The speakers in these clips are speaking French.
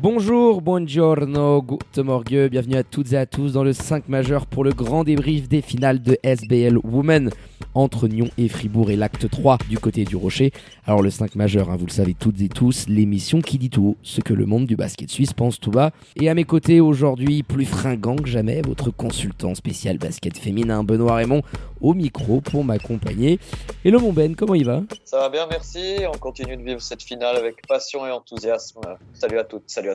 Bonjour, buongiorno, good morgue, bienvenue à toutes et à tous dans le 5 majeur pour le grand débrief des finales de SBL Women entre Nyon et Fribourg et l'acte 3 du côté du Rocher. Alors le 5 majeur, hein, vous le savez toutes et tous, l'émission qui dit tout haut ce que le monde du basket suisse pense tout bas. Et à mes côtés aujourd'hui, plus fringant que jamais, votre consultant spécial basket féminin Benoît Raymond au micro pour m'accompagner. Hello mon Ben, comment il va? Ça va bien, merci. On continue de vivre cette finale avec passion et enthousiasme. Salut à toutes, salut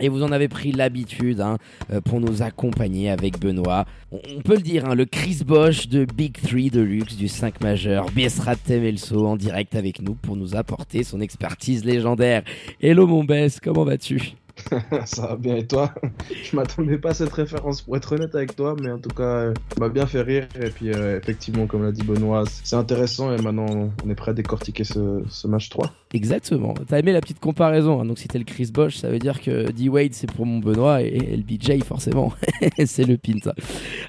Et vous en avez pris l'habitude hein, euh, pour nous accompagner avec Benoît. On, peut le dire, hein, le Chris Bosch de Big 3 Deluxe du 5 majeur, Bessrat Temelso en direct avec nous pour nous apporter son expertise légendaire. Hello mon Bess, comment vas-tu? ça va bien et toi? Je m'attendais pas à cette référence pour être honnête avec toi, mais en tout cas, euh, m'a bien fait rire. Et puis, euh, effectivement, comme l'a dit Benoît, c'est intéressant et maintenant on est prêt à décortiquer ce, ce match 3. Exactement. T'as aimé la petite comparaison. Hein. Donc, si t'es le Chris Bosch, ça veut dire que D-Wade c'est pour mon Benoît et, et le BJ, forcément, c'est le pin. Ça.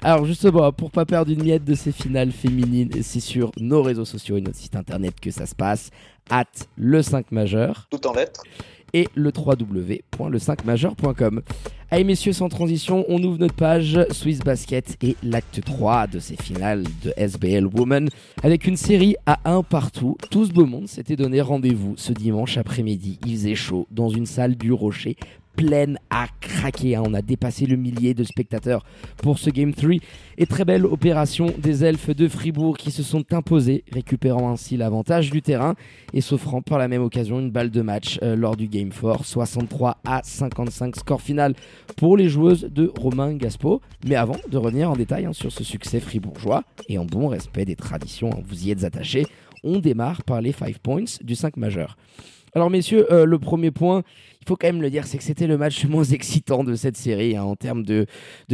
Alors, justement, pour pas perdre une miette de ces finales féminines, c'est sur nos réseaux sociaux et notre site internet que ça se passe. At le 5 majeur. Tout en lettres et le www.le5majeur.com. Allez messieurs, sans transition, on ouvre notre page Swiss Basket et l'acte 3 de ces finales de SBL Women avec une série à un partout. Tout ce beau monde s'était donné rendez-vous ce dimanche après-midi. Il faisait chaud dans une salle du Rocher pleine à craquer. Hein. On a dépassé le millier de spectateurs pour ce Game 3. Et très belle opération des elfes de Fribourg qui se sont imposés, récupérant ainsi l'avantage du terrain et s'offrant par la même occasion une balle de match euh, lors du Game 4. 63 à 55 score final pour les joueuses de Romain Gaspo. Mais avant de revenir en détail hein, sur ce succès fribourgeois et en bon respect des traditions, hein, vous y êtes attachés, on démarre par les 5 points du 5 majeur. Alors messieurs, euh, le premier point, faut quand même le dire, c'est que c'était le match le moins excitant de cette série hein, en termes de,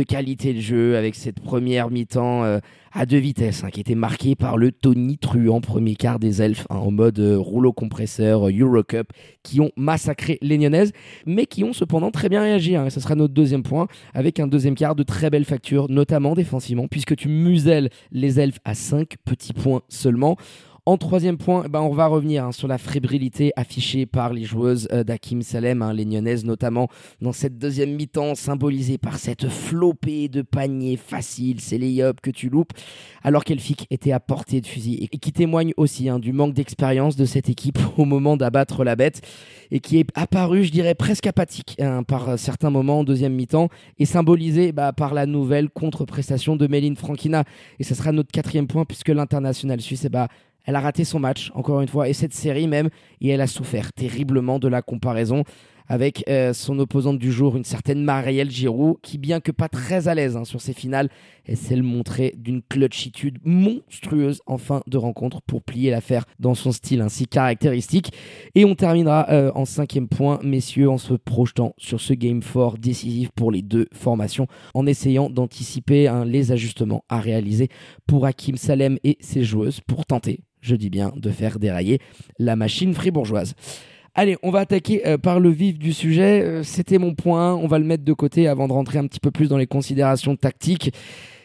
qualité de jeu, avec cette première mi-temps euh, à deux vitesses, hein, qui était marquée par le Tony truand premier quart des elfes, hein, en mode euh, rouleau compresseur, euh, Eurocup, qui ont massacré les Nyonnaises, mais qui ont cependant très bien réagi. et ce sera notre deuxième point, avec un deuxième quart de très belle facture, notamment défensivement, puisque tu muselles les elfes à 5 petits points seulement. En troisième point, ben on va revenir hein, sur la fébrilité affichée par les joueuses euh, d'Hakim Salem, hein, les Nyonnaises notamment, dans cette deuxième mi-temps symbolisée par cette flopée de paniers faciles, ces lay que tu loupes, alors qu'Elfic était à portée de fusil et qui témoigne aussi hein, du manque d'expérience de cette équipe au moment d'abattre la bête et qui est apparu, je dirais, presque apathique hein, par certains moments en deuxième mi-temps et symbolisé bah, par la nouvelle contre-prestation de Méline Frankina. Et ce sera notre quatrième point puisque l'international suisse, eh bah, elle a raté son match, encore une fois, et cette série même, et elle a souffert terriblement de la comparaison avec euh, son opposante du jour, une certaine Marielle Giroud, qui, bien que pas très à l'aise hein, sur ses finales, essaie de montrer d'une clutchitude monstrueuse en fin de rencontre pour plier l'affaire dans son style ainsi caractéristique. Et on terminera euh, en cinquième point, messieurs, en se projetant sur ce game fort décisif pour les deux formations, en essayant d'anticiper hein, les ajustements à réaliser pour Hakim Salem et ses joueuses pour tenter je dis bien, de faire dérailler la machine fribourgeoise. Allez, on va attaquer euh, par le vif du sujet. Euh, C'était mon point. On va le mettre de côté avant de rentrer un petit peu plus dans les considérations tactiques.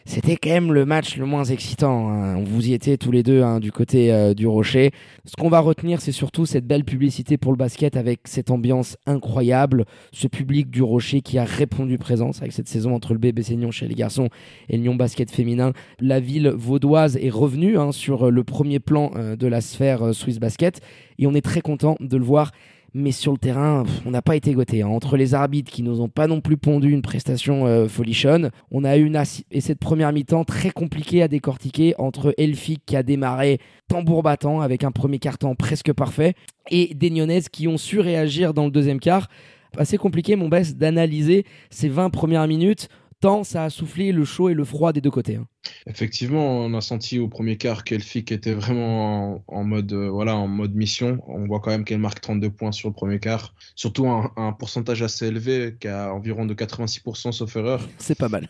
C'était quand même le match le moins excitant. Hein. Vous y étiez tous les deux hein, du côté euh, du Rocher. Ce qu'on va retenir, c'est surtout cette belle publicité pour le basket avec cette ambiance incroyable. Ce public du Rocher qui a répondu présence avec cette saison entre le BBC Nyon chez les garçons et le Nyon basket féminin. La ville vaudoise est revenue hein, sur le premier plan euh, de la sphère euh, Swiss Basket et on est très content de le voir mais sur le terrain, on n'a pas été goté. Hein. Entre les arbitres qui nous ont pas non plus pondu une prestation euh, folichonne, on a eu une et cette première mi-temps très compliquée à décortiquer entre Elfic qui a démarré tambour battant avec un premier carton presque parfait et des Nyonnaises qui ont su réagir dans le deuxième quart. Assez compliqué, mon best, d'analyser ces 20 premières minutes tant ça a soufflé le chaud et le froid des deux côtés. hein. Effectivement, on a senti au premier quart qu'Elphick était vraiment en, en mode, euh, voilà, en mode mission. On voit quand même qu'elle marque 32 points sur le premier quart, surtout un, un pourcentage assez élevé, qui a environ de 86% sauf erreur. C'est pas mal.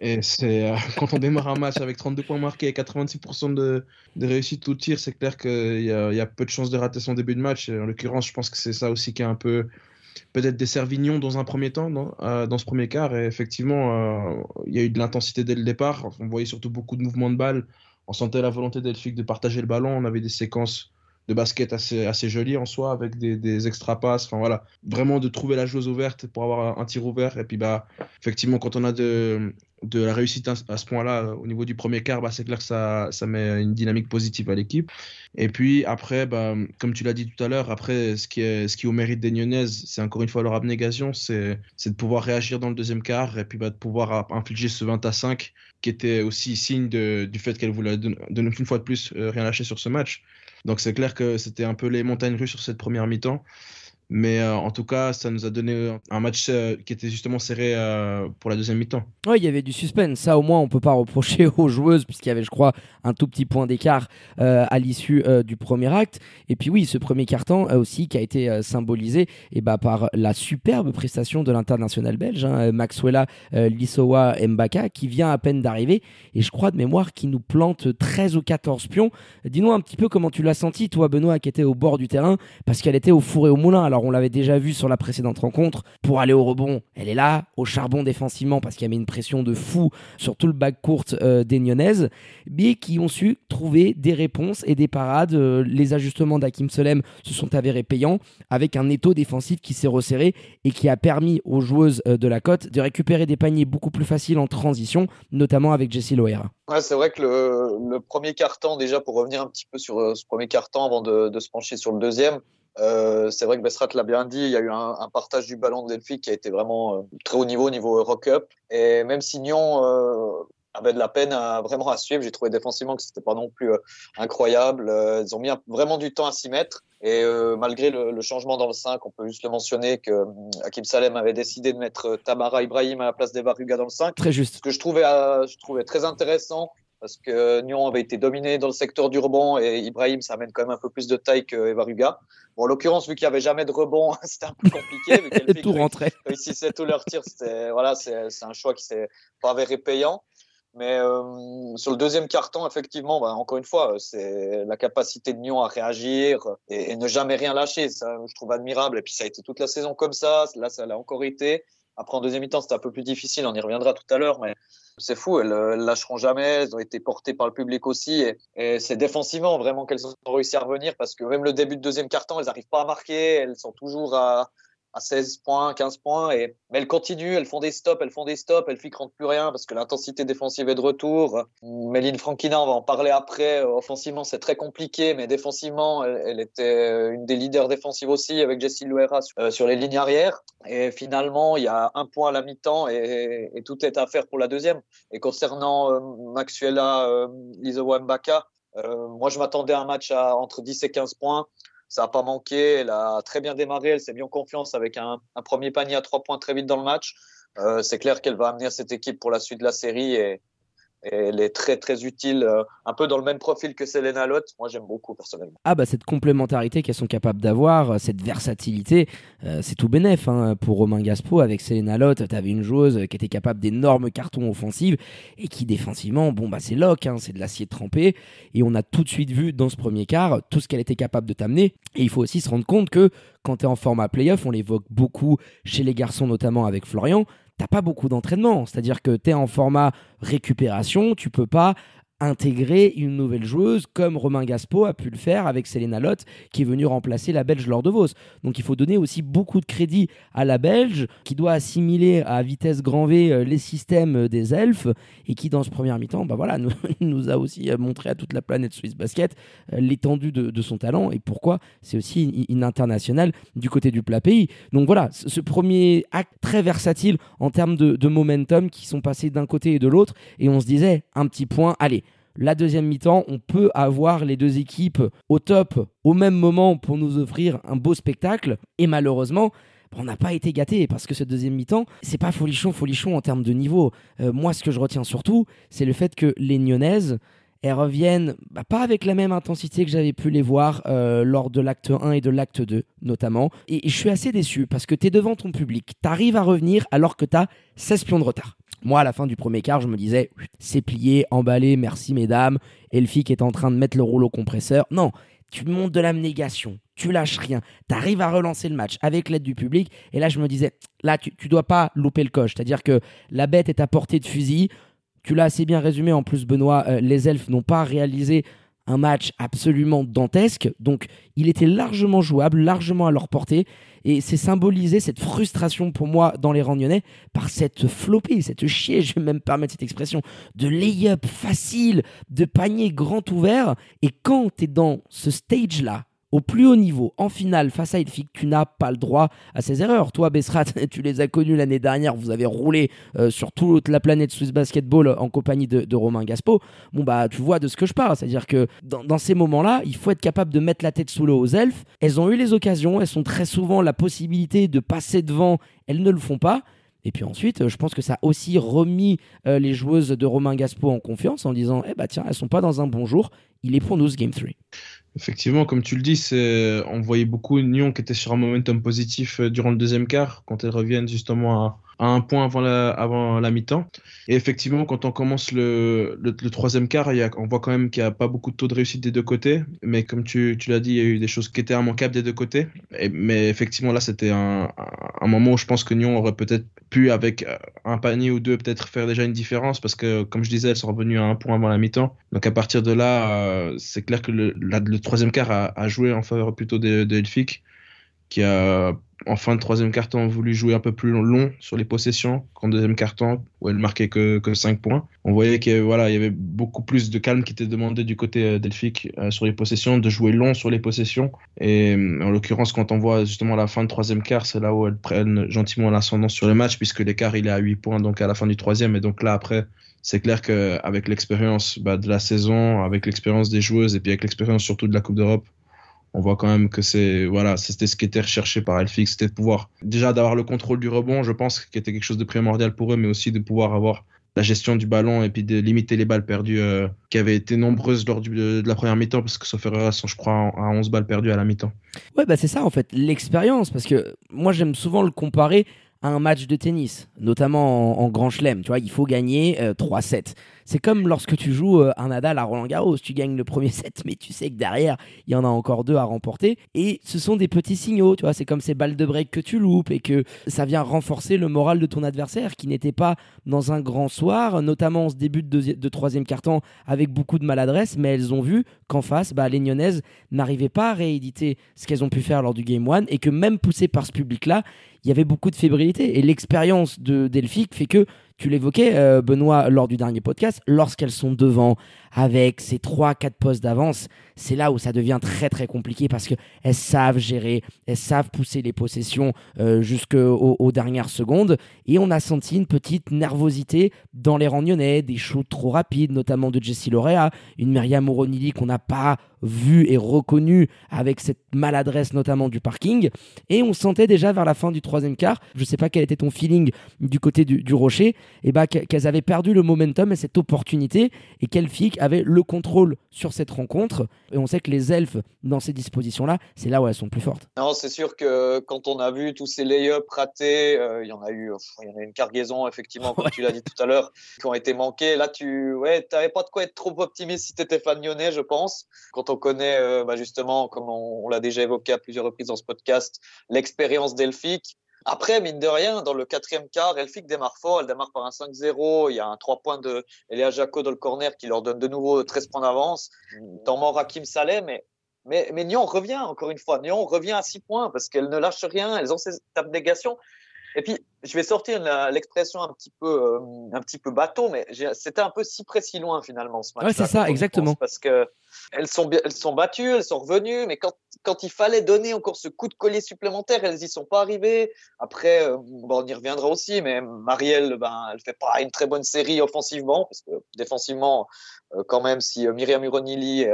Et c'est euh, quand on démarre un match avec 32 points marqués et 86% de, de réussite tout tir, c'est clair qu'il y a, il y a peu de chances de rater son début de match. Et en l'occurrence, je pense que c'est ça aussi qui a un peu peut-être des Servignons dans un premier temps, Euh, dans ce premier quart. Et effectivement, euh, il y a eu de l'intensité dès le départ. On voyait surtout beaucoup de mouvements de balles. On sentait la volonté d'Elphick de partager le ballon. On avait des séquences de basket assez, jolies en soi, avec des, des extra passes. Enfin voilà, vraiment de trouver la joueuse ouverte pour avoir un tir ouvert. Et puis bah, effectivement, quand on a de, de la réussite à, ce point-là au niveau du premier quart, bah, c'est clair que ça, ça met une dynamique positive à l'équipe. Et puis après, bah, comme tu l'as dit tout à l'heure, après ce qui est, ce qui au mérite des Nyonnaises, c'est encore une fois leur abnégation, c'est de pouvoir réagir dans le deuxième quart et puis bah, de pouvoir infliger ce 20 à 5 qui était aussi signe du fait qu'elle voulait de, de, une fois de plus euh, rien lâcher sur ce match. Donc c'est clair que c'était un peu les montagnes russes sur cette première mi-temps. Mais euh, en tout cas, ça nous a donné un match euh, qui était justement serré euh, pour la deuxième mi-temps. Ouais, il y avait du suspense. Ça, au moins, on peut pas reprocher aux joueuses, puisqu'il y avait, je crois, un tout petit point d'écart euh, à l'issue euh, du premier acte. Et puis, oui, ce premier carton euh, aussi qui a été euh, symbolisé et bah, par la superbe prestation de l'international belge, hein, Maxwella euh, Lissowa Mbaka, qui vient à peine d'arriver. Et je crois de mémoire qui nous plante 13 ou 14 pions. Dis-nous un petit peu comment tu l'as senti, toi, Benoît, qui était au bord du terrain, parce qu'elle était au four et au moulin. Alors, on l'avait déjà vu sur la précédente rencontre. Pour aller au rebond, elle est là, au charbon défensivement, parce qu'elle met une pression de fou sur tout le bac courte euh, des Nyonnaises, mais qui ont su trouver des réponses et des parades. Euh, les ajustements d'Hakim Solem se sont avérés payants, avec un étau défensif qui s'est resserré et qui a permis aux joueuses euh, de la côte de récupérer des paniers beaucoup plus faciles en transition, notamment avec Jessie Loera. C'est vrai que le, premier quart-temps, déjà pour revenir un petit peu sur ce premier quart-temps avant de, se pencher sur le deuxième, euh, c'est vrai que Bessrat l'a bien dit, il y a eu un, un partage du ballon de Delphi qui a été vraiment euh, très haut niveau, au niveau Euro Cup. Et même si Nyon euh, avait de la peine à, vraiment à suivre, j'ai trouvé défensivement que c'était pas non plus euh, incroyable. Euh, ils ont mis un, vraiment du temps à s'y mettre. Et euh, malgré le, le, changement dans le 5, on peut juste le mentionner que Hakim Salem avait décidé de mettre Tamara Ibrahim à la place Ruga dans le 5. Très juste. Ce que je trouvais, je trouvais très intéressant parce que Nyon avait été dominé dans le secteur du rebond et Ibrahim, ça amène quand même un peu plus de taille que Eva Ruga. Bon, en l'occurrence, vu qu'il n'y avait jamais de rebond, c'était un peu compliqué. Vu qu'elle tout rentrait. Réussissait tous leurs tirs, voilà, c'est, c'est un choix qui s'est pas avéré payant. Mais euh, sur le deuxième carton, effectivement, bah, encore une fois, c'est la capacité de Nyon à réagir et, et, ne jamais rien lâcher. Ça, je trouve admirable. Et puis, ça a été toute la saison comme ça. Là, ça l'a encore été. Après, en deuxième mi-temps, c'était un peu plus difficile. On y reviendra tout à l'heure. Mais c'est fou. Elles, elles lâcheront jamais. Elles ont été portées par le public aussi. Et, et c'est défensivement vraiment qu'elles ont réussi à revenir parce que même le début de deuxième carton, elles n'arrivent pas à marquer. Elles sont toujours à, à 16 points, 15 points. Et, mais elles continuent, elles font des stops, elles font des stops, elles rentrent plus rien parce que l'intensité défensive est de retour. Méline Frankina, on va en parler après. Offensivement, c'est très compliqué, mais défensivement, elle, était une des leaders défensives aussi avec Jessie Luera sur, euh, sur, les lignes arrière. Et finalement, il y a un point à la mi-temps et, tout est à faire pour la deuxième. Et concernant euh, Maxuela euh, Lizowa Mbaka, euh, moi, je m'attendais à un match à entre 10 et 15 points ça n'a pas manqué. Elle a très bien démarré. Elle s'est mis en confiance avec un, premier panier à trois points très vite dans le match. Euh, c'est clair qu'elle va amener cette équipe pour la suite de la série et elle est très très utile, euh, un peu dans le même profil que Selena Lott. Moi j'aime beaucoup personnellement. Ah bah cette complémentarité qu'elles sont capables d'avoir, cette versatilité, euh, c'est tout bénef hein, pour Romain Gaspo avec Selena Lott. T'avais une joueuse qui était capable d'énormes cartons offensifs et qui défensivement, bon bah c'est lock, hein, c'est de l'acier trempé et on a tout de suite vu dans ce premier quart tout ce qu'elle était capable de t'amener. Et il faut aussi se rendre compte que quand tu es en format playoff, on l'évoque beaucoup chez les garçons notamment avec Florian, t'as pas beaucoup d'entraînement. C'est-à-dire que tu es en format récupération, tu peux pas intégrer une nouvelle joueuse comme Romain Gaspo a pu le faire avec Selena Lott qui est venue remplacer la Belge lors de Vos. Donc il faut donner aussi beaucoup de crédit à la Belge qui doit assimiler à vitesse grand V les systèmes des elfes et qui dans ce premier mi-temps bah voilà, nous, a aussi montré à toute la planète Swiss Basket l'étendue de, son talent et pourquoi c'est aussi une, internationale du côté du plat pays. Donc voilà, ce premier acte très versatile en termes de momentum qui sont passés d'un côté et de l'autre et on se disait un petit point, allez, la deuxième mi-temps, on peut avoir les deux équipes au top au même moment pour nous offrir un beau spectacle. Et malheureusement, on n'a pas été gâté parce que ce deuxième mi-temps, c'est pas folichon, folichon en termes de niveau. Euh, moi, ce que je retiens surtout, c'est le fait que les Nyonnaises, elles reviennent bah, pas avec la même intensité que j'avais pu les voir euh, lors de l'acte 1 et de l'acte 2 notamment. Et, je suis assez déçu parce que tu es devant ton public, tu arrives à revenir alors que tu as 16 pions de retard. Moi, à la fin du premier quart, je me disais, c'est plié, emballé, merci mesdames. Elfie qui est en train de mettre le rouleau compresseur. Non, tu montes de l'abnégation, tu lâches rien, tu arrives à relancer le match avec l'aide du public. Et là, je me disais, là, tu, tu dois pas louper le coche. C'est-à-dire que la bête est à portée de fusil. Tu l'as assez bien résumé en plus, Benoît. Euh, les elfes n'ont pas réalisé un match absolument dantesque. Donc, il était largement jouable, largement à leur portée. Et c'est symbolisé cette frustration pour moi dans les rangs par cette flopée, cette chier, je vais même permettre cette expression, de lay-up facile, de panier grand ouvert. Et quand tu es dans ce stage-là, au plus haut niveau, en finale, face à Elfic, tu n'as pas le droit à ces erreurs. Toi, Bessrat, tu les as connues l'année dernière, vous avez roulé euh, sur toute la planète Swiss Basketball en compagnie de, Romain Gaspo. Bon, bah, tu vois de ce que je parle. C'est-à-dire que dans, ces moments-là, il faut être capable de mettre la tête sous l'eau aux elfes. Elles ont eu les occasions, elles ont très souvent la possibilité de passer devant, elles ne le font pas. Et puis ensuite, je pense que ça a aussi remis euh, les joueuses de Romain Gaspo en confiance en disant Eh bah tiens, elles sont pas dans un bon jour, il est pour nous ce Game 3. Effectivement, comme tu le dis, on voyait beaucoup Nyon qui était sur un momentum positif euh, durant le deuxième quart, quand elles reviennent justement à, un point avant la, avant la mi-temps. Et effectivement, quand on commence le, le, troisième quart, il y a, on voit quand même qu'il n'y a pas beaucoup de taux de réussite des deux côtés. Mais comme tu, tu l'as dit, il y a eu des choses qui étaient immanquables des deux côtés. Mais effectivement, là, c'était un, un, moment où je pense que Nyon aurait peut-être pu, avec un panier ou deux, peut-être faire déjà une différence. Parce que, comme je disais, elles sont revenues à un point avant la mi-temps. Donc à partir de là, euh, c'est clair que le, le troisième quart a, joué en faveur plutôt de, Elphick, qui a en fin de troisième carton, voulu jouer un peu plus long sur les possessions qu'en deuxième carton, où elle marquait que, que 5 points. On voyait qu'il voilà, il y avait beaucoup plus de calme qui était demandé du côté euh, delphique euh, sur les possessions, de jouer long sur les possessions. Et en l'occurrence, quand on voit justement la fin de troisième quart, c'est là où elles prennent gentiment l'ascendance sur le match, puisque l'écart il est à 8 points donc à la fin du troisième. Et donc là, après, c'est clair qu'avec l'expérience bah, de la saison, avec l'expérience des joueuses et puis avec l'expérience surtout de la Coupe d'Europe, on voit quand même que c'est voilà, c'était ce qui était recherché par Elfix, c'était de pouvoir déjà d'avoir le contrôle du rebond, je pense, qui était quelque chose de primordial pour eux, mais aussi de pouvoir avoir la gestion du ballon et puis de limiter les balles perdues euh, qui avaient été nombreuses lors de, la première mi-temps parce que sauf erreur sont je crois à 11 balles perdues à la mi-temps. Ouais bah c'est ça en fait l'expérience parce que moi j'aime souvent le comparer à un match de tennis, notamment en, grand chelem. Tu vois, il faut gagner 3-7. Euh, c'est comme lorsque tu joues euh, un Nadal à Roland Garros. Tu gagnes le premier set, mais tu sais que derrière, il y en a encore deux à remporter. Et ce sont des petits signaux. Tu vois, c'est comme ces balles de break que tu loupes et que ça vient renforcer le moral de ton adversaire qui n'était pas dans un grand soir, notamment en ce début de, troisième carton avec beaucoup de maladresse. Mais elles ont vu qu'en face, bah, les Nyonnaises n'arrivaient pas à rééditer ce qu'elles ont pu faire lors du Game 1 et que même poussées par ce public-là, il y avait beaucoup de fébrilité. Et l'expérience de Delphique fait que tu l'évoquais, euh, Benoît, lors du dernier podcast, lorsqu'elles sont devant avec ces 3-4 postes d'avance, c'est là où ça devient très très compliqué parce qu'elles savent gérer, elles savent pousser les possessions euh, jusqu'aux dernières secondes. Et on a senti une petite nervosité dans les rangs nyonnais, des shoots trop rapides, notamment de Jessie Lorea, une Myriam Moronili qu'on n'a pas vu et reconnu avec cette maladresse notamment du parking. Et on sentait déjà vers la fin du troisième quart, je ne sais pas quel était ton feeling du côté du, rocher, et bah, qu'elles avaient perdu le momentum et cette opportunité et qu'Elfic avait le contrôle sur cette rencontre. Et on sait que les elfes, dans ces dispositions-là, c'est là où elles sont plus fortes. Non, c'est sûr que quand on a vu tous ces lay-ups ratés, euh, il y en a eu il y en a une cargaison, effectivement, comme tu l'as dit tout à l'heure, qui ont été manqués. Là, tu ouais, n'avais pas de quoi être trop optimiste si tu étais fan lyonnais, je pense. Quand on connaît euh, bah, justement, comme on, l'a déjà évoqué à plusieurs reprises dans ce podcast, l'expérience d'Elfic. Après, mine de rien, dans le quatrième quart, Elfic démarre fort. Elle démarre par un 5-0. Il y a un 3 points de Elia Jaco dans le corner qui leur donne de nouveau 13 points d'avance. Dans mort Hakim Saleh, mais, mais, mais Nyon revient encore une fois. Nyon revient à 6 points parce qu'elle ne lâche rien. Elles ont cette abnégation. Et puis, je vais sortir l'expression un petit peu, un petit peu bateau, mais c'était un peu si près si loin finalement ce match. Ouais, c'est ça, exactement. Parce que elles sont, elles sont battues, elles sont revenues, mais quand, quand il fallait donner encore ce coup de collier supplémentaire, elles y sont pas arrivées. Après, euh, bon, on y reviendra aussi, mais Marielle, ben, elle fait pas une très bonne série offensivement, parce que défensivement, euh, quand même, si euh, Myriam Uronili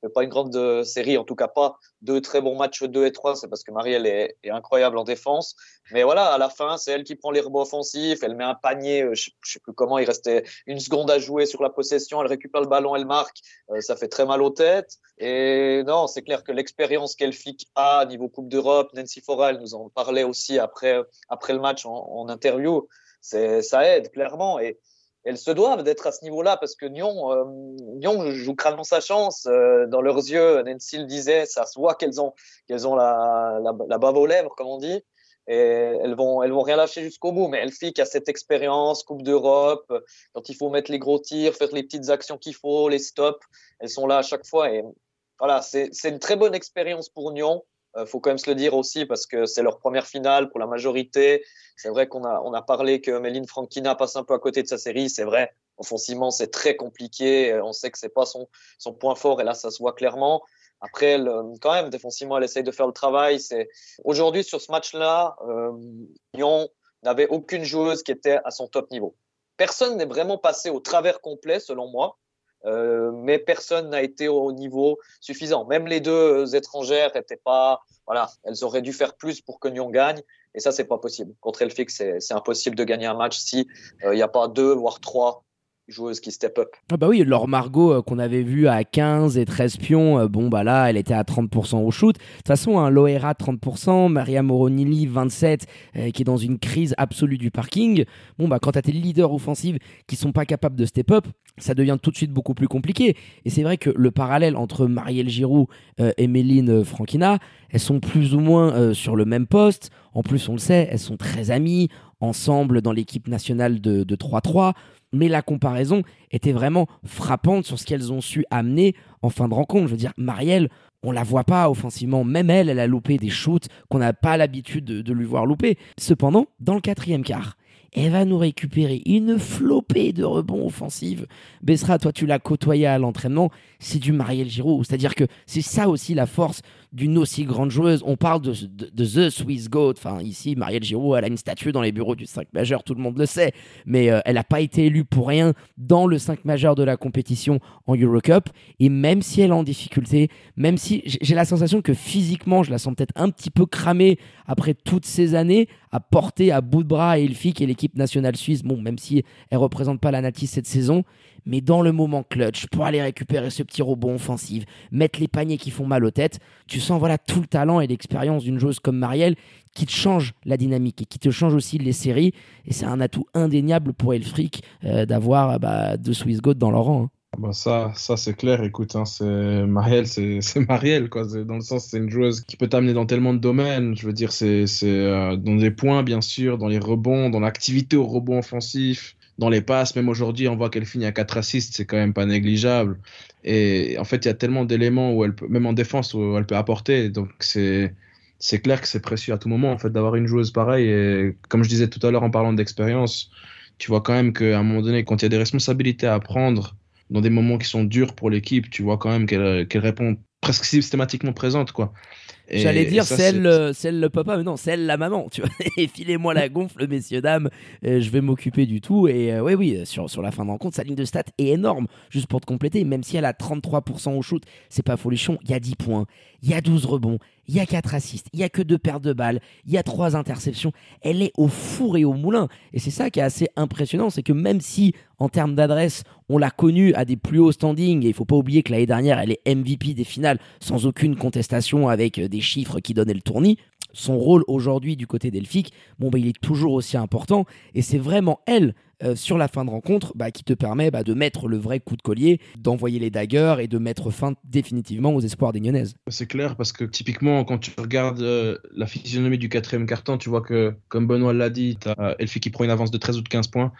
fait pas une grande série, en tout cas pas deux très bons matchs 2 et 3, c'est parce que Marielle est, incroyable en défense. Mais voilà, à la fin, c'est elle qui prend les rebonds offensifs, elle met un panier, je, je sais plus comment, il restait une seconde à jouer sur la possession, elle récupère le ballon, elle marque, ça fait très mal au tête. Et non, c'est clair que l'expérience qu'Elfic a niveau Coupe d'Europe, Nancy Foral nous en parlait aussi après, après le match en, interview, c'est, ça aide clairement. Et elles se doivent d'être à ce niveau-là parce que Nyon, euh, Nyon joue crânement sa chance. Euh, dans leurs yeux, Nancy le disait, ça se voit qu'elles ont, qu'elles ont la, la bave aux lèvres, comme on dit et elles vont elles vont rien lâcher jusqu'au bout. Mais Elfic a cette expérience Coupe d'Europe quand il faut mettre les gros tirs faire les petites actions qu'il faut les stops elles sont là à chaque fois. Et voilà c'est une très bonne expérience pour Nyon. Euh, faut quand même se le dire aussi parce que c'est leur première finale pour la majorité. C'est vrai qu'on a on a parlé que Méline Frankina passe un peu à côté de sa série. C'est vrai offensivement c'est très compliqué. On sait que c'est pas son son point fort et là ça se voit clairement après, quand même, défensivement, elle essaye de faire le travail. C'est aujourd'hui sur ce match-là, euh, Lyon n'avait aucune joueuse qui était à son top niveau. Personne n'est vraiment passé au travers complet, selon moi. Euh, mais personne n'a été au niveau suffisant. Même les deux étrangères n'étaient pas, voilà, elles auraient dû faire plus pour que Lyon gagne. Et ça, c'est pas possible. Contre Elfix, c'est impossible de gagner un match si il n'y a pas deux, voire trois joueuse qui step up. Ah bah oui, Laure Margot euh, qu'on avait vu à 15 et 13 pions, euh, bon bah là elle était à 30% au shoot. De toute façon, hein, Loera 30%, Maria Moronili 27 euh, qui est dans une crise absolue du parking. Bon bah quand t'as tes leaders offensifs qui sont pas capables de step up, ça devient tout de suite beaucoup plus compliqué. Et c'est vrai que le parallèle entre Marielle Giroud et Méline Frankina, elles sont plus ou moins sur le même poste. En plus, on le sait, elles sont très amies ensemble dans l'équipe nationale de 3-3 mais la comparaison était vraiment frappante sur ce qu'elles ont su amener en fin de rencontre. Je veux dire, Marielle, on la voit pas offensivement, même elle, elle a loupé des shoots qu'on n'a pas l'habitude de, lui voir louper. Cependant, dans le quatrième quart, elle va nous récupérer une flopée de rebonds offensifs. Bessra, toi tu l'as côtoyé à l'entraînement, c'est du Marielle Giroud. C'est-à-dire que c'est ça aussi la force d'une aussi grande joueuse. On parle de, The Swiss Goat. Enfin, ici, Marielle Giroud, elle a une statue dans les bureaux du 5 majeur, tout le monde le sait. Mais euh, elle n'a pas été élue pour rien dans le 5 majeur de la compétition en Eurocup. Et même si elle est en difficulté, même si j'ai la sensation que physiquement, je la sens peut-être un petit peu cramée après toutes ces années à porter à bout de bras Elfic et l'équipe nationale suisse. Bon, même si elle représente pas la cette saison, mais dans le moment clutch, pour aller récupérer ce petit rebond offensif, mettre les paniers qui font mal aux têtes, tu sens voilà tout le talent et l'expérience d'une joueuse comme Marielle qui te change la dynamique et qui te change aussi les séries. Et c'est un atout indéniable pour Elfric euh, d'avoir bah, de Swiss God dans leur rang. Hein. Ah bah ça, ça c'est clair. Écoute, hein, c'est Marielle, c'est Marielle quoi. Dans le sens, c'est une joueuse qui peut t'amener dans tellement de domaines. Je veux dire, c'est euh, dans des points bien sûr, dans les rebonds, dans l'activité au rebond offensif, dans les passes, même aujourd'hui, on voit qu'elle finit à 4 assists, c'est quand même pas négligeable. Et en fait, il y a tellement d'éléments où elle peut, même en défense, où elle peut apporter. Donc, c'est, c'est clair que c'est précieux à tout moment, en fait, d'avoir une joueuse pareille. Et comme je disais tout à l'heure en parlant d'expérience, tu vois quand même qu'à un moment donné, quand il y a des responsabilités à prendre dans des moments qui sont durs pour l'équipe, tu vois quand même qu'elle, qu'elle répond presque systématiquement présente, quoi. J'allais dire celle, celle le papa, mais non, celle la maman, tu vois. Et filez-moi la gonfle, messieurs, dames, euh, je vais m'occuper du tout. Et euh, oui, oui, sur, sur la fin de rencontre, sa ligne de stats est énorme. Juste pour te compléter, même si elle a 33% au shoot, c'est pas folichon, il y a 10 points, il y a 12 rebonds, il y a 4 assists, il y a que 2 pertes de balles, il y a 3 interceptions. Elle est au four et au moulin. Et c'est ça qui est assez impressionnant, c'est que même si en termes d'adresse, on l'a connue à des plus hauts standings, et il faut pas oublier que l'année dernière, elle est MVP des finales sans aucune contestation avec des chiffres qui donnaient le tournis. Son rôle aujourd'hui du côté d'Elphick, bon, bah, il est toujours aussi important, et c'est vraiment elle euh, sur la fin de rencontre bah, qui te permet bah, de mettre le vrai coup de collier, d'envoyer les daggers et de mettre fin définitivement aux espoirs des Nyonnaises. C'est clair parce que typiquement quand tu regardes euh, la physionomie du quatrième carton, tu vois que comme Benoît l'a dit, tu as Elfie qui prend une avance de 13 ou de 15 points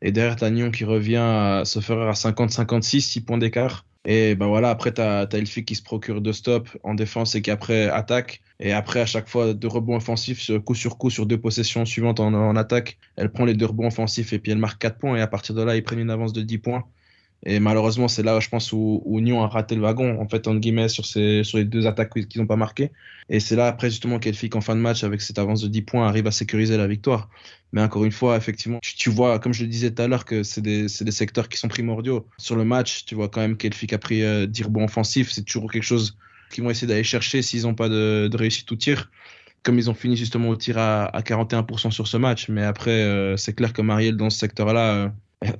et derrière tu as Nyon qui revient à se faire à 50-56, 6 points d'écart. Et ben voilà, après, tu as, Elfik qui se procure deux stops en défense et qui après attaque. Et après, à chaque fois, deux rebonds offensifs, coup sur coup, sur deux possessions suivantes en, attaque. Elle prend les deux rebonds offensifs et puis elle marque 4 points. Et à partir de là, ils prennent une avance de 10 points. Et malheureusement, c'est là, je pense, où, où Nyon a raté le wagon, en fait, en guillemets, sur, ces, sur les deux attaques qu'ils n'ont pas marquées. Et c'est là, après, justement, qu'Elfic, en fin de match, avec cette avance de 10 points, arrive à sécuriser la victoire. Mais encore une fois, effectivement, tu, vois, comme je le disais tout à l'heure, que c'est des, des, secteurs qui sont primordiaux. Sur le match, tu vois quand même qu'Elfic a pris euh, 10 rebonds offensifs. C'est toujours quelque chose qu'ils vont essayer d'aller chercher s'ils n'ont pas de, de réussite au tir comme ils ont fini justement au tir à, à 41% sur ce match. Mais après, euh, c'est clair que Marielle, dans ce secteur-là, euh,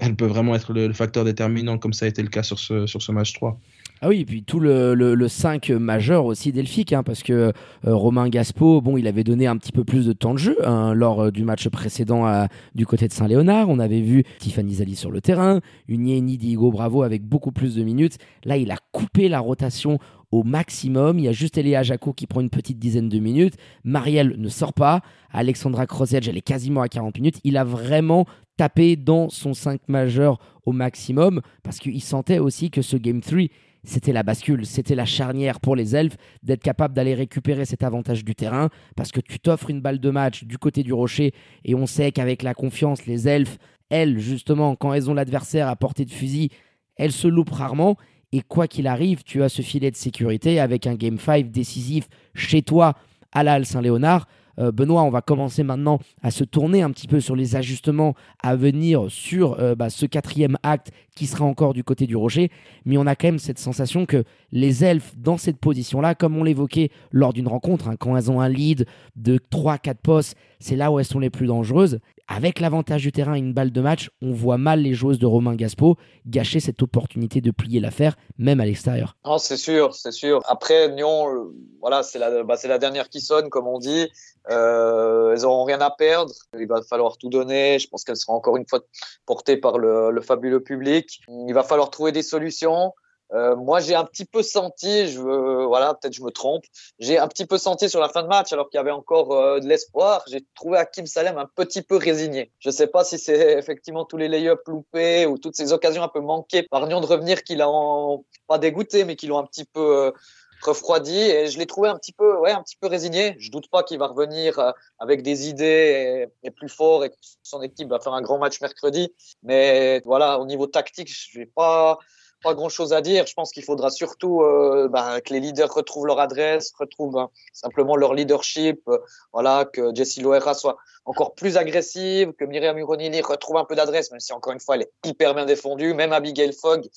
elle peut vraiment être le, facteur déterminant, comme ça a été le cas sur ce, sur ce match 3. Ah oui, et puis tout le, le, 5 majeur aussi delphique, hein, parce que euh, Romain Gaspo, bon, il avait donné un petit peu plus de temps de jeu hein, lors du match précédent du côté de Saint-Léonard. On avait vu Tiffany Zali sur le terrain, Unieni Diego Bravo avec beaucoup plus de minutes. Là, il a coupé la rotation au maximum. Il y a juste Eléa Jaco qui prend une petite dizaine de minutes. Marielle ne sort pas. Alexandra Crozedge, elle est quasiment à 40 minutes. Il a vraiment tapé dans son 5 majeur au maximum parce qu'il sentait aussi que ce Game 3 c'était la bascule, c'était la charnière pour les elfes d'être capable d'aller récupérer cet avantage du terrain parce que tu t'offres une balle de match du côté du rocher et on sait qu'avec la confiance, les elfes, elles, justement, quand elles ont l'adversaire à portée de fusil, elles se loupent rarement et quoi qu'il arrive, tu as ce filet de sécurité avec un Game 5 décisif chez toi à la Halle Saint-Léonard. Euh, Benoît, on va commencer maintenant à se tourner un petit peu sur les ajustements à venir sur euh, bah, ce quatrième acte qui sera encore du côté du rocher. Mais on a quand même cette sensation que les elfes, dans cette position-là, comme on l'évoquait lors d'une rencontre, hein, quand elles ont un lead de 3-4 postes, c'est là où elles sont les plus dangereuses. Avec l'avantage du terrain et une balle de match, on voit mal les joueuses de Romain Gaspo gâcher cette opportunité de plier l'affaire, même à l'extérieur. Non, c'est sûr, c'est sûr. Après, Nyon, euh, voilà, c'est la, bah, dernière qui sonne, comme on dit. Euh, elles n'auront rien à perdre. Il va falloir tout donner. Je pense qu'elles seront encore une fois portées par le, fabuleux public. Il va falloir trouver des solutions. Euh, moi, j'ai un petit peu senti, je, voilà, peut-être je me trompe, j'ai un petit peu senti sur la fin de match, alors qu'il y avait encore euh, de l'espoir, j'ai trouvé Hakim Salem un petit peu résigné. Je ne sais pas si c'est effectivement tous les lay-ups loupés ou toutes ces occasions un peu manquées par Nyon de revenir qui l'ont pas dégoûté, mais qui l'ont un petit peu euh, refroidi et je l'ai trouvé un petit peu ouais un petit peu résigné je doute pas qu'il va revenir euh, avec des idées et, plus fort et que son équipe va faire un grand match mercredi mais voilà au niveau tactique je vais pas pas grand chose à dire. Je pense qu'il faudra surtout euh, bah, que les leaders retrouvent leur adresse, retrouvent hein, simplement leur leadership. Euh, voilà, que Jessie Loera soit encore plus agressive, que Myriam Uronili retrouve un peu d'adresse, même si encore une fois elle est hyper bien défendue. Même Abigail Fogg,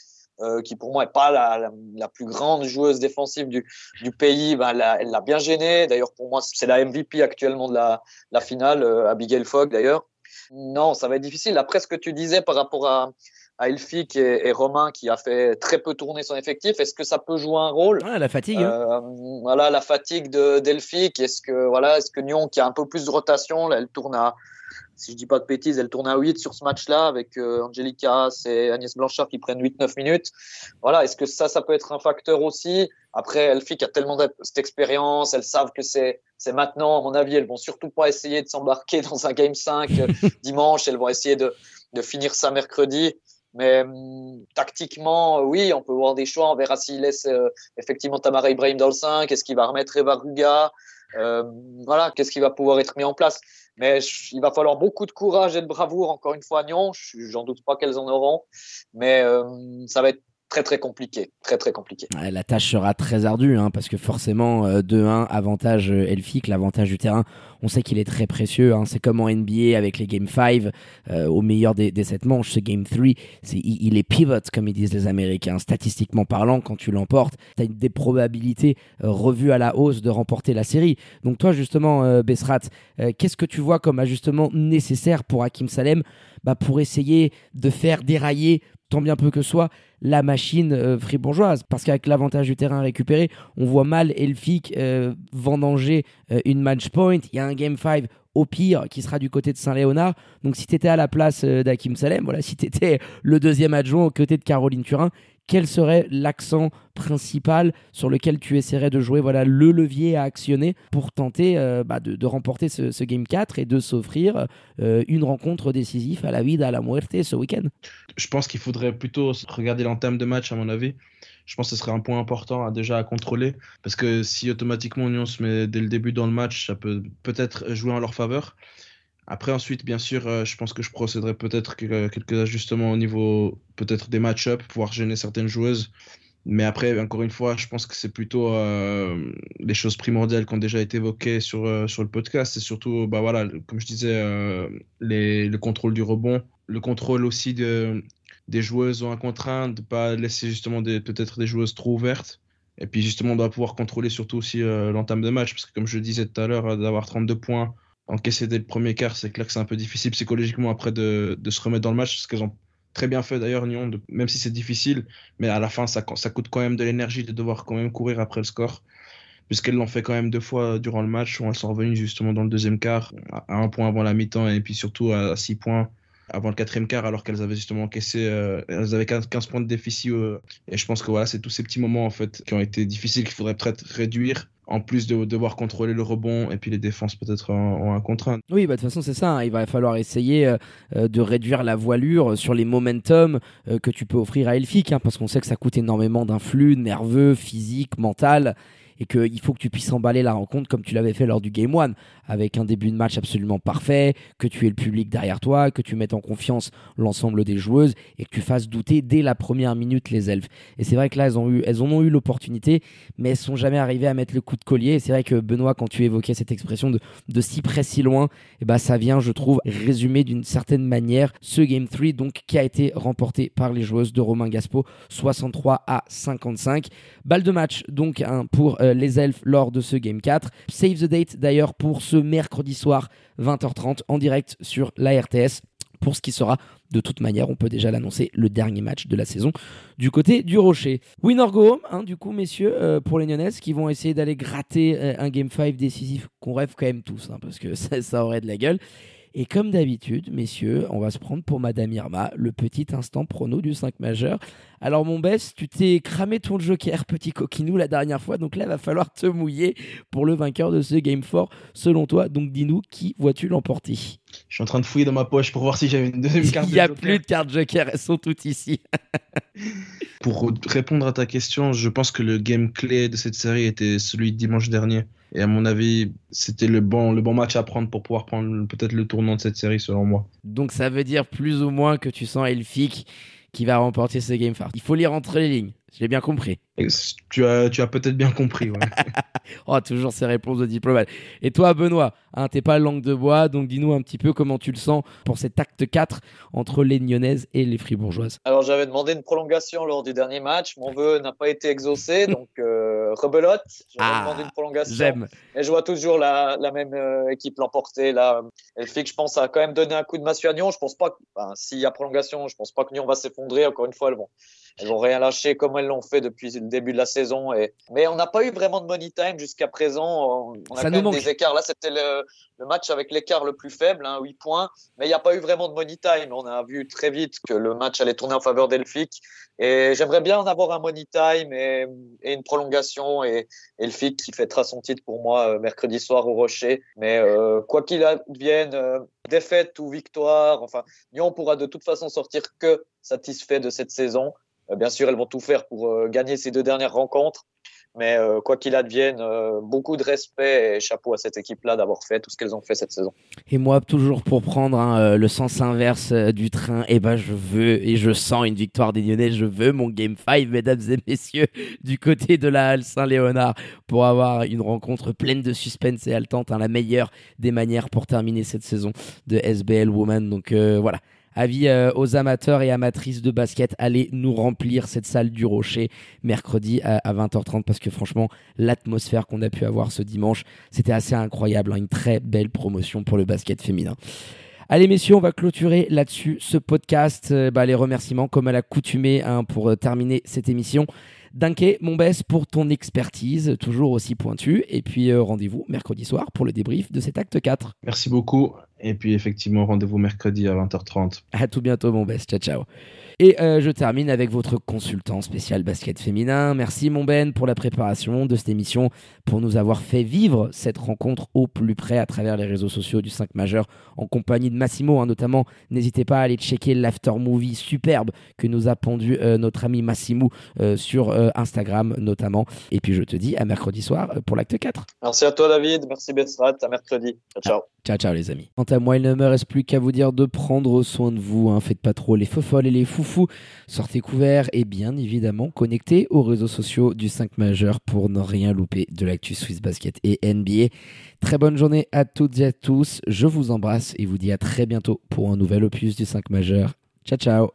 euh, qui pour moi est pas la, la, plus grande joueuse défensive du, du pays, ben, elle l'a bien gênée. D'ailleurs, pour moi, c'est la MVP actuellement de la, la finale, Abigail Fogg d'ailleurs. Non, ça va être difficile. Après, ce que tu disais par rapport à, à Elfic et, Romain qui a fait très peu tourner son effectif. Est-ce que ça peut jouer un rôle? La fatigue. Hein. Euh, voilà, la fatigue de d'Elfic. Est-ce que voilà, est-ce que Nyon qui a un peu plus de rotation, là, elle tourne à si je dis pas de bêtises, elle tourne à 8 sur ce match-là avec euh, Angelica et Agnès Blanchard qui prennent 8-9 minutes. Voilà, est-ce que ça, ça peut être un facteur aussi? Après, Elfic a tellement cette expérience, elles savent que c'est c'est maintenant, à mon avis, elles vont surtout pas essayer de s'embarquer dans un game 5 euh, dimanche, elles vont essayer de, de finir ça mercredi. Mais hum, tactiquement, oui, on peut voir des choix. On verra s'il laisse euh, effectivement Tamara Ibrahim dans le 5. Est-ce qu'il va remettre Eva Ruga? Euh, Voilà, qu'est-ce qui va pouvoir être mis en place? Mais il va falloir beaucoup de courage et de bravoure, encore une fois, à Nyon. J'en doute pas qu'elles en auront. Mais euh, ça va être très très compliqué, très très compliqué. la tâche sera très ardue hein, parce que forcément 2-1 euh, avantage euh, elfique, l'avantage du terrain, on sait qu'il est très précieux. Hein. c'est comme en NBA avec les Game 5 euh, au meilleur des, des 7 manches. Ce Game 3, c'est, il, est pivot comme ils disent les Américains. Statistiquement parlant, quand tu l'emportes, tu as des probabilités revues à la hausse de remporter la série. Donc toi justement, Besrat, qu'est-ce que tu vois comme ajustement nécessaire pour Hakim Salem bah, pour essayer de faire dérailler tant bien peu que soit la machine euh, fribourgeoise. Parce qu'avec l'avantage du terrain récupéré, on voit mal Elfic euh, vendanger euh, une match point. Il y a un game 5 au pire qui sera du côté de Saint-Léonard. Donc si tu à la place d'Akim Salem, voilà, si tu le deuxième adjoint aux côtés de Caroline Turin, quel serait l'accent principal sur lequel tu essaierais de jouer? Voilà, le levier à actionner pour tenter euh, bah, de, remporter ce, Game 4 et de s'offrir euh, une rencontre décisive à la vida, à la muerte ce week-end Je pense qu'il faudrait plutôt regarder l'entame de match, à mon avis. Je pense que ce serait un point important à, déjà à contrôler parce que si automatiquement Nyon se met dès le début dans le match, ça peut peut-être jouer en leur faveur. Après, ensuite, bien sûr, euh, je pense que je procéderai peut-être quelques ajustements au niveau peut-être des match-up, pouvoir gêner certaines joueuses. Mais après, encore une fois, je pense que c'est plutôt euh, les choses primordiales qui ont déjà été évoquées sur, euh, sur le podcast. C'est surtout, bah voilà, comme je disais, le contrôle du rebond, le contrôle aussi de, des joueuses en un contre un, de ne pas laisser justement peut-être des joueuses trop ouvertes. Et puis justement, on doit pouvoir contrôler surtout aussi l'entame de match, parce que comme je disais tout à l'heure, d'avoir 32 points encaisser dès le premier quart, c'est clair que c'est un peu difficile psychologiquement après de, de, se remettre dans le match, ce qu'elles ont très bien fait d'ailleurs, Nyon, même si c'est difficile, mais à la fin, ça, ça coûte quand même de l'énergie de devoir quand même courir après le score, puisqu'elles l'ont fait quand même deux fois durant le match, où elles sont revenues justement dans le deuxième quart, à un point avant la mi-temps, et puis surtout à six points avant le quatrième quart, alors qu'elles avaient justement encaissé, euh, elles avaient 15, points de déficit. Euh, et je pense que voilà, c'est tous ces petits moments en fait qui ont été difficiles qu'il faudrait peut-être réduire en plus de devoir contrôler le rebond et puis les défenses peut-être en, un contre. Oui, bah, de toute façon, c'est ça. Hein. Il va falloir essayer euh, euh, de réduire la voilure sur les momentum euh, que tu peux offrir à Elfic, hein, parce qu'on sait que ça coûte énormément d'influx nerveux, physique, mental et qu'il faut que tu puisses emballer la rencontre comme tu l'avais fait lors du Game 1, avec un début de match absolument parfait, que tu aies le public derrière toi, que tu mettes en confiance l'ensemble des joueuses et que tu fasses douter dès la première minute les elfes. Et c'est vrai que là, elles, ont eu, elles en ont eu l'opportunité, mais elles sont jamais arrivées à mettre le coup de collier. Et c'est vrai que Benoît, quand tu évoquais cette expression de, si près, si loin, et eh ben, ça vient, je trouve, résumer d'une certaine manière ce Game 3 donc, qui a été remporté par les joueuses de Romain Gaspo, 63 à 55. Balle de match donc hein, pour euh, les elfes lors de ce Game 4. Save the date d'ailleurs pour ce mercredi soir 20h30 en direct sur la RTS pour ce qui sera de toute manière, on peut déjà l'annoncer, le dernier match de la saison du côté du Rocher. Winner go home, hein, du coup, messieurs, euh, pour les Nyonnais qui vont essayer d'aller gratter euh, un Game 5 décisif qu'on rêve quand même tous, hein, parce que ça, aurait de la gueule. Et comme d'habitude, messieurs, on va se prendre pour Madame Irma, le petit instant prono du 5 majeur. Alors mon Bess, tu t'es cramé ton joker, petit coquinou, la dernière fois, donc là, il va falloir te mouiller pour le vainqueur de ce Game 4, selon toi. Donc dis-nous, qui vois-tu l'emporter? Je suis en train de fouiller dans ma poche pour voir si j'avais une deuxième carte Il n'y a plus de cartes joker, elles sont toutes ici. pour répondre à ta question, je pense que le game clé de cette série était celui de dimanche dernier. Et à mon avis, c'était le bon, le bon match à prendre pour pouvoir prendre peut-être le tournant de cette série, selon moi. Donc ça veut dire plus ou moins que tu sens Elfic qui va remporter ce Game Far. Il faut lire entre les lignes. J'ai bien compris. Tu as, tu as peut-être bien compris. Ouais. oh, toujours ces réponses de diplomate. Et toi, Benoît, hein, t'es pas langue de bois, donc dis-nous un petit peu comment tu le sens pour cet acte 4 entre les Nyonnaises et les Fribourgeoises. Alors, j'avais demandé une prolongation lors du dernier match. Mon vœu n'a pas été exaucé, donc euh, rebelote. J'avais ah, demandé une prolongation. J'aime. Et je vois toujours la, la même euh, équipe l'emporter. Là, que je pense, a quand même donné un coup de massue à Nyon. Je pense pas que, s'il y a prolongation, je pense pas que Nyon va s'effondrer. Encore une fois, elles vont, elles vont rien lâcher comme elles l'ont fait depuis le début de la saison. Et... Mais on n'a pas eu vraiment de money time jusqu'à présent. On a quand même des écarts. Là, c'était le, match avec l'écart le plus faible, hein, 8 points. Mais il n'y a pas eu vraiment de money time. On a vu très vite que le match allait tourner en faveur d'Elfic. Et j'aimerais bien en avoir un money time et, une prolongation. Et Elfic qui fêtera son titre pour moi euh, mercredi soir au Rocher. Mais euh, quoi qu'il advienne, euh, défaite ou victoire, enfin, Lyon pourra de toute façon sortir que satisfait de cette saison. Euh, bien sûr, elles vont tout faire pour euh, gagner ces deux dernières rencontres. Mais euh, quoi qu'il advienne, beaucoup de respect et chapeau à cette équipe-là d'avoir fait tout ce qu'elles ont fait cette saison. Et moi, toujours pour prendre hein, le sens inverse du train, eh ben, je veux et je sens une victoire des Lyonnais. Je veux mon Game 5, mesdames et messieurs, du côté de la Halle Saint-Léonard pour avoir une rencontre pleine de suspense et haletante, hein, la meilleure des manières pour terminer cette saison de SBL Woman. Donc voilà, Avis euh, aux amateurs et amatrices de basket, allez nous remplir cette salle du Rocher mercredi à, 20h30 parce que franchement, l'atmosphère qu'on a pu avoir ce dimanche, c'était assez incroyable. Hein. une très belle promotion pour le basket féminin. Allez messieurs, on va clôturer là-dessus ce podcast. Euh, bah, les remerciements comme à l'accoutumée hein, pour euh, terminer cette émission. Dunké, mon best pour ton expertise, toujours aussi pointue. Et puis rendez-vous mercredi soir pour le débrief de cet acte 4. Merci beaucoup Et puis effectivement, rendez-vous mercredi à 20h30. À tout bientôt, mon best. Ciao, ciao. Et euh, je termine avec votre consultant spécial basket féminin. Merci mon Ben pour la préparation de cette émission, pour nous avoir fait vivre cette rencontre au plus près à travers les réseaux sociaux du 5 majeur en compagnie de Massimo. Hein, notamment, n'hésitez pas à aller checker l'after movie superbe que nous a pondu euh, notre ami Massimo euh, sur Instagram notamment. Et puis je te dis à mercredi soir pour l'acte 4. Merci à toi David, merci Betstrat, à mercredi. Ciao, ciao. Ciao, ciao les amis. Quant à moi, il ne me reste plus qu'à vous dire de prendre soin de vous. Hein. Faites pas trop les faux folles et les foufous. Sortez couverts et bien évidemment connectez aux réseaux sociaux du 5 majeur pour ne rien louper de l'actu Swiss Basket et NBA. Très bonne journée à toutes et à tous. Je vous embrasse et vous dis à très bientôt pour un nouvel opus du 5 majeur. Ciao, ciao.